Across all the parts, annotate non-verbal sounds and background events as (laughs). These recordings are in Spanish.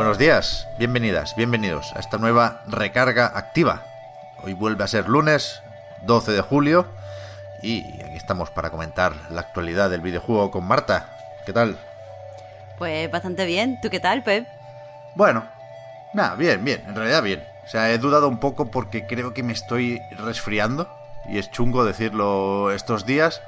Buenos días, bienvenidas, bienvenidos a esta nueva recarga activa. Hoy vuelve a ser lunes 12 de julio y aquí estamos para comentar la actualidad del videojuego con Marta. ¿Qué tal? Pues bastante bien. ¿Tú qué tal, Pep? Bueno, nada, bien, bien, en realidad bien. O sea, he dudado un poco porque creo que me estoy resfriando y es chungo decirlo estos días,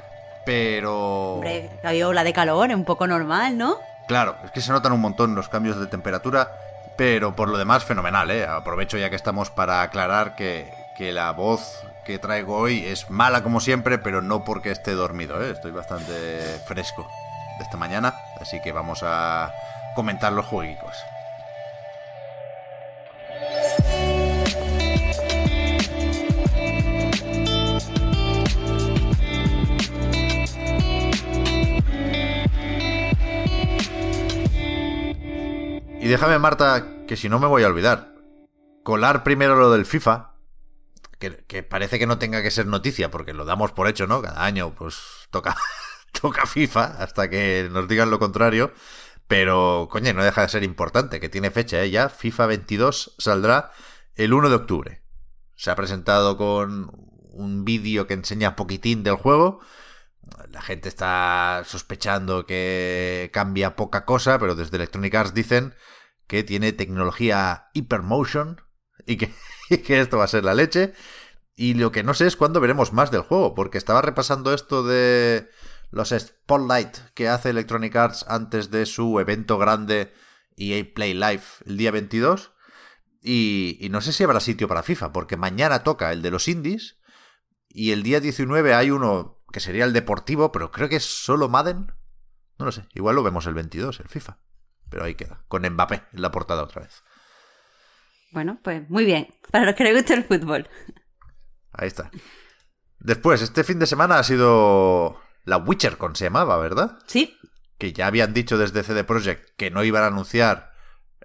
pero... Hombre, la ola de calor, es un poco normal, ¿no? Claro, es que se notan un montón los cambios de temperatura, pero por lo demás fenomenal, ¿eh? Aprovecho ya que estamos para aclarar que, que la voz que traigo hoy es mala como siempre, pero no porque esté dormido, ¿eh? Estoy bastante fresco de esta mañana, así que vamos a comentar los jueguicos. Y déjame, Marta, que si no me voy a olvidar. Colar primero lo del FIFA, que, parece que no tenga que ser noticia, porque lo damos por hecho, ¿no? Cada año, pues toca, (laughs) toca FIFA hasta que nos digan lo contrario. Pero, coño, no deja de ser importante, que tiene fecha, ¿eh? Ya FIFA 22 saldrá el 1 de octubre. Se ha presentado con un vídeo que enseña poquitín del juego. La gente está sospechando que cambia poca cosa, pero desde Electronic Arts dicen que tiene tecnología Hypermotion y que, (laughs) y que esto va a ser la leche. Y lo que no sé es cuándo veremos más del juego, porque estaba repasando esto de los Spotlight que hace Electronic Arts antes de su evento grande EA Play Live el día 22. Y, y, no sé si habrá sitio para FIFA, porque mañana toca el de los indies y el día 19 hay uno que sería el deportivo, pero creo que es solo Madden. No lo sé, igual lo vemos el 22, el FIFA. Pero ahí queda, con Mbappé en la portada otra vez. Bueno, pues muy bien, (laughs) para los que les guste el fútbol. Ahí está. Después, este fin de semana ha sido la WitcherCon, se llamaba, ¿verdad? Sí. Que ya habían dicho desde CD Projekt que no iban a anunciar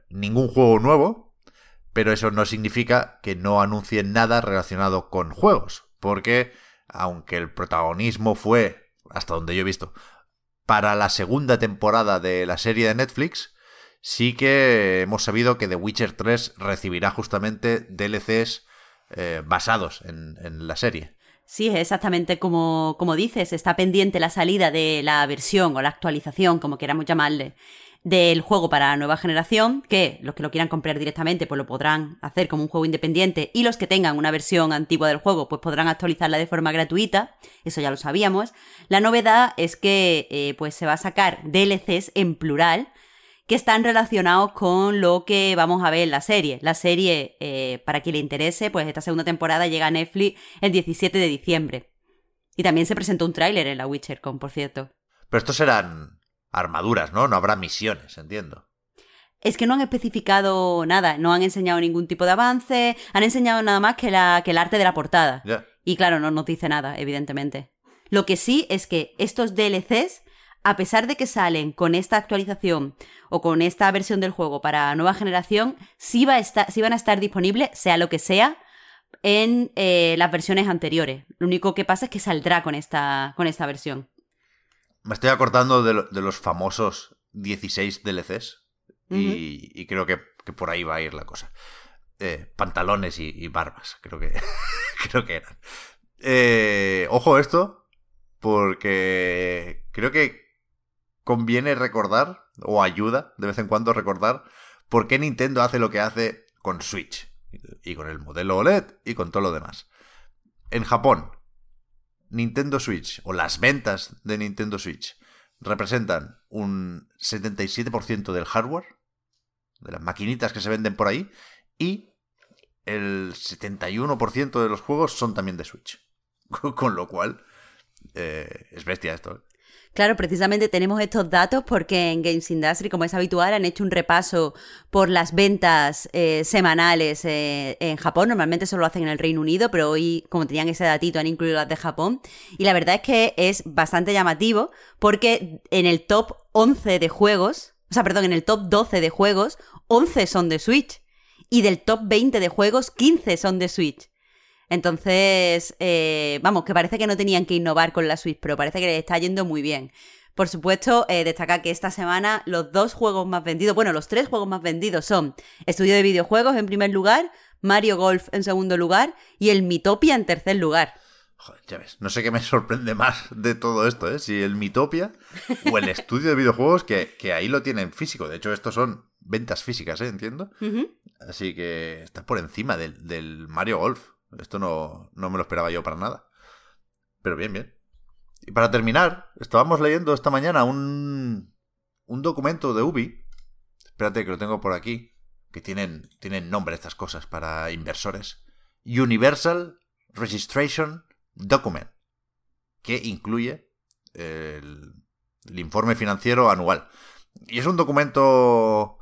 ningún juego nuevo, pero eso no significa que no anuncien nada relacionado con juegos, porque aunque el protagonismo fue, hasta donde yo he visto, para la segunda temporada de la serie de Netflix, sí que hemos sabido que The Witcher 3 recibirá justamente DLCs eh, basados en, en, la serie. Sí, es exactamente como, como dices, está pendiente la salida de la versión o la actualización, como queramos llamarle, del juego para la nueva generación, que los que lo quieran comprar directamente pues lo podrán hacer como un juego independiente y los que tengan una versión antigua del juego pues podrán actualizarla de forma gratuita, eso ya lo sabíamos. La novedad es que eh, pues se va a sacar DLCs en plural que están relacionados con lo que vamos a ver en la serie. La serie, eh, para quien le interese, pues esta segunda temporada llega a Netflix el 17 de diciembre. Y también se presentó un tráiler en la WitcherCon, por cierto. Pero estos serán armaduras, ¿no? No habrá misiones, entiendo. Es que no han especificado nada, no han enseñado ningún tipo de avance, han enseñado nada más que, la, que el arte de la portada. Yeah. Y claro, no nos dice nada, evidentemente. Lo que sí es que estos DLCs, a pesar de que salen con esta actualización o con esta versión del juego para nueva generación, sí, va a estar, sí van a estar disponibles, sea lo que sea, en eh, las versiones anteriores. Lo único que pasa es que saldrá con esta, con esta versión. Me estoy acordando de, lo, de los famosos 16 DLCs uh -huh. y, y, creo que, que, por ahí va a ir la cosa. Eh, pantalones y, y, barbas, creo que, (laughs) creo que eran. Eh, ojo esto, porque creo que conviene recordar, o ayuda de vez en cuando recordar, por qué Nintendo hace lo que hace con Switch, y con el modelo OLED, y con todo lo demás. En Japón, Nintendo Switch, o las ventas de Nintendo Switch, representan un 77% del hardware, de las maquinitas que se venden por ahí, y el 71% de los juegos son también de Switch. (laughs) Con lo cual, eh, es bestia esto. ¿eh? Claro, precisamente tenemos estos datos porque en Games Industry, como es habitual, han hecho un repaso por las ventas eh, semanales eh, en Japón. Normalmente solo lo hacen en el Reino Unido, pero hoy, como tenían ese datito, han incluido las de Japón. Y la verdad es que es bastante llamativo porque en el top 11 de juegos, o sea, perdón, en el top 12 de juegos, 11 son de Switch. Y del top 20 de juegos, 15 son de Switch. Entonces, eh, vamos, que parece que no tenían que innovar con la Switch pero parece que les está yendo muy bien. Por supuesto, eh, destaca que esta semana los dos juegos más vendidos, bueno, los tres juegos más vendidos son Estudio de Videojuegos en primer lugar, Mario Golf en segundo lugar y el Mitopia en tercer lugar. Joder, ya ves, no sé qué me sorprende más de todo esto, ¿eh? Si el Mitopia o el estudio de videojuegos, que, ahí lo tienen físico. De hecho, estos son ventas físicas, ¿eh? Entiendo. Así que está por encima del Mario Golf. Esto no, no me lo esperaba yo para nada. Pero bien, bien. Y para terminar, estábamos leyendo esta mañana un, un documento de Ubi. Espérate que lo tengo por aquí. Que tienen, tienen nombre estas cosas para inversores. Universal Registration Document. Que incluye el, el informe financiero anual. Y es un documento...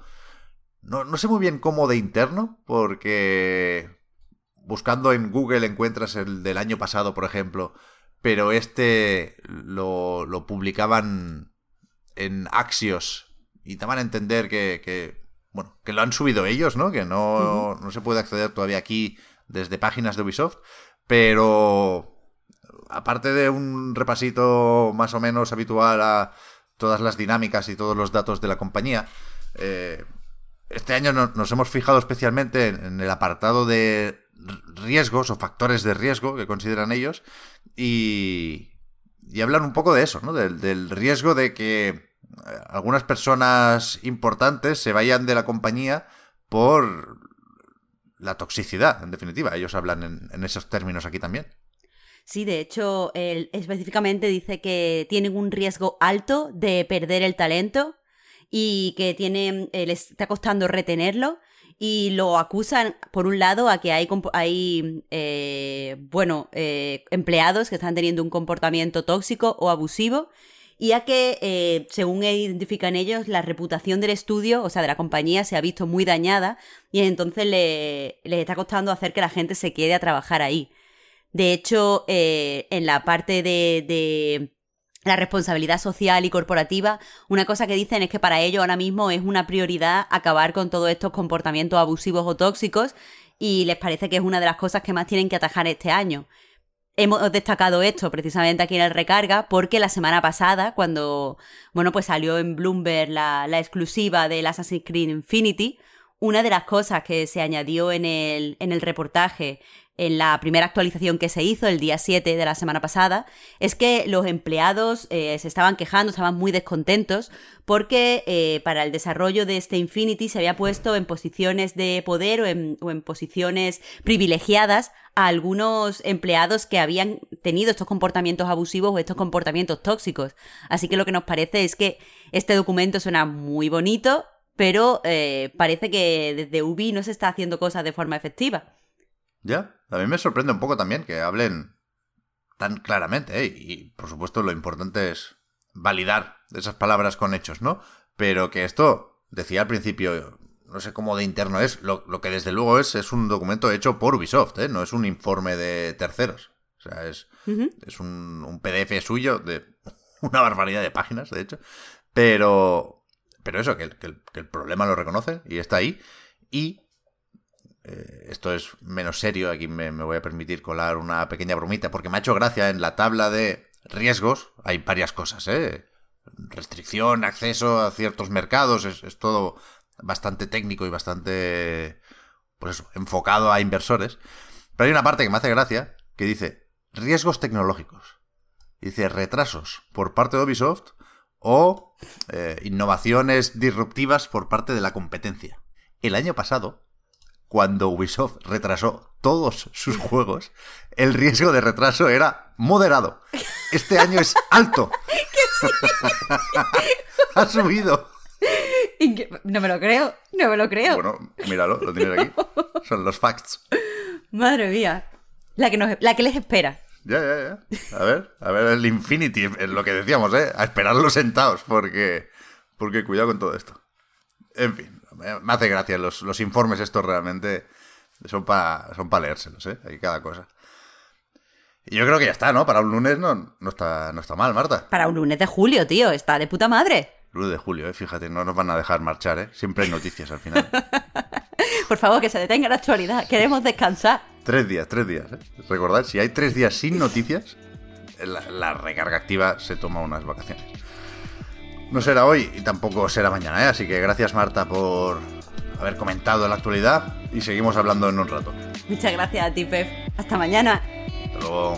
No, no sé muy bien cómo de interno, porque buscando en Google encuentras el del año pasado, por ejemplo, pero este lo, lo publicaban en Axios y te van a entender que, bueno, que lo han subido ellos, ¿no? Que no, no se puede acceder todavía aquí desde páginas de Ubisoft, pero aparte de un repasito más o menos habitual a todas las dinámicas y todos los datos de la compañía, eh, este año nos hemos fijado especialmente en el apartado de riesgos o factores de riesgo que consideran ellos y, y hablan un poco de eso, ¿no? Del, riesgo de que eh, algunas personas importantes se vayan de la compañía por la toxicidad, en definitiva. Ellos hablan en, esos términos aquí también. Sí, de hecho, él específicamente dice que tienen un riesgo alto de perder el talento y que tienen, eh, les está costando retenerlo y lo acusan, por un lado, a que hay, hay eh, bueno, eh, empleados que están teniendo un comportamiento tóxico o abusivo y a que, eh, según identifican ellos, la reputación del estudio, o sea, de la compañía, se ha visto muy dañada y entonces le, les está costando hacer que la gente se quede a trabajar ahí. De hecho, en la parte de la responsabilidad social y corporativa, una cosa que dicen es que para ellos ahora mismo es una prioridad acabar con todos estos comportamientos abusivos o tóxicos y les parece que es una de las cosas que más tienen que atajar este año. Hemos destacado esto precisamente aquí en el recarga porque la semana pasada, cuando bueno, pues salió en Bloomberg la, la exclusiva del Assassin's Creed Infinity, una de las cosas que se añadió en el, en el reportaje en la primera actualización que se hizo el día 7 de la semana pasada, es que los empleados eh, se estaban quejando, estaban muy descontentos, porque eh, para el desarrollo de este Infinity se había puesto en posiciones de poder o en, o en posiciones privilegiadas a algunos empleados que habían tenido estos comportamientos abusivos o estos comportamientos tóxicos. Así que lo que nos parece es que este documento suena muy bonito, pero eh, parece que desde Ubi no se está haciendo cosas de forma efectiva. Ya, a mí me sorprende un poco también que hablen tan claramente, ¿eh? y por supuesto lo importante es validar esas palabras con hechos, ¿no? Pero que esto, decía al principio, no sé cómo de interno es, lo, que desde luego es, es un documento hecho por Ubisoft, ¿eh? No es un informe de terceros. O sea, es, es un, un, PDF suyo de (laughs) una barbaridad de páginas, de hecho. Pero, pero eso, que, que, que el problema lo reconoce y está ahí. Y eh, esto es menos serio, aquí me, voy a permitir colar una pequeña bromita, porque me ha hecho gracia en la tabla de riesgos, hay varias cosas, ¿eh? Restricción, acceso a ciertos mercados, es, todo bastante técnico y bastante, pues eso, enfocado a inversores. Pero hay una parte que me hace gracia, que dice riesgos tecnológicos. Dice retrasos por parte de Ubisoft o eh, innovaciones disruptivas por parte de la competencia. El año pasado, cuando Ubisoft retrasó todos sus juegos, el riesgo de retraso era moderado. Este año es alto. (laughs) ha subido. No me lo creo, no me lo creo. Bueno, míralo, lo tienes aquí. (laughs) Son los facts. Madre mía. La que, la que les espera. Ya, ya, ya. A ver, a ver el Infinity, es lo que decíamos, ¿eh? A esperarlo sentados, porque, porque cuidado con todo esto. En fin, me hace gracia los, los informes estos realmente son para son para leérselos, ¿eh? Hay cada cosa. Y yo creo que ya está, ¿no? Para un lunes no, no, está, no está mal, Marta. Para un lunes de julio, tío, está de puta madre. Lunes de julio, ¿eh? Fíjate, no nos van a dejar marchar, ¿eh? Siempre hay noticias al final. (laughs) Por favor, que se detenga la actualidad. Queremos descansar. tres días, tres días, ¿eh? Recordad, si hay tres días sin noticias, la, la recarga activa se toma unas vacaciones. No será hoy y tampoco será mañana, ¿eh? Así que gracias, Marta, por haber comentado la actualidad y seguimos hablando en un rato. Muchas gracias a ti, Pep. Hasta mañana. Hasta luego.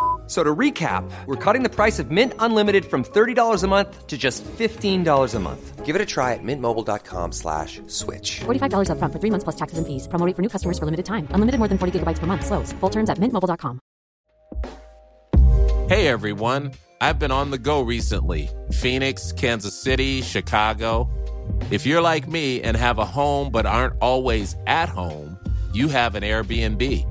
F- So to recap, we're cutting the price of Mint Unlimited from $30 a month to just $15 a month. Give it a try at mintmobile.com slash switch. $45 upfront for three months plus taxes and fees. Promo rate for new customers for limited time. Unlimited more than 40 gigabytes per month. Slows. Full terms at mintmobile.com. Hey everyone, I've been on the go recently Phoenix, Kansas City, Chicago. If you're like me and have a home but aren't always at home, you have an Airbnb.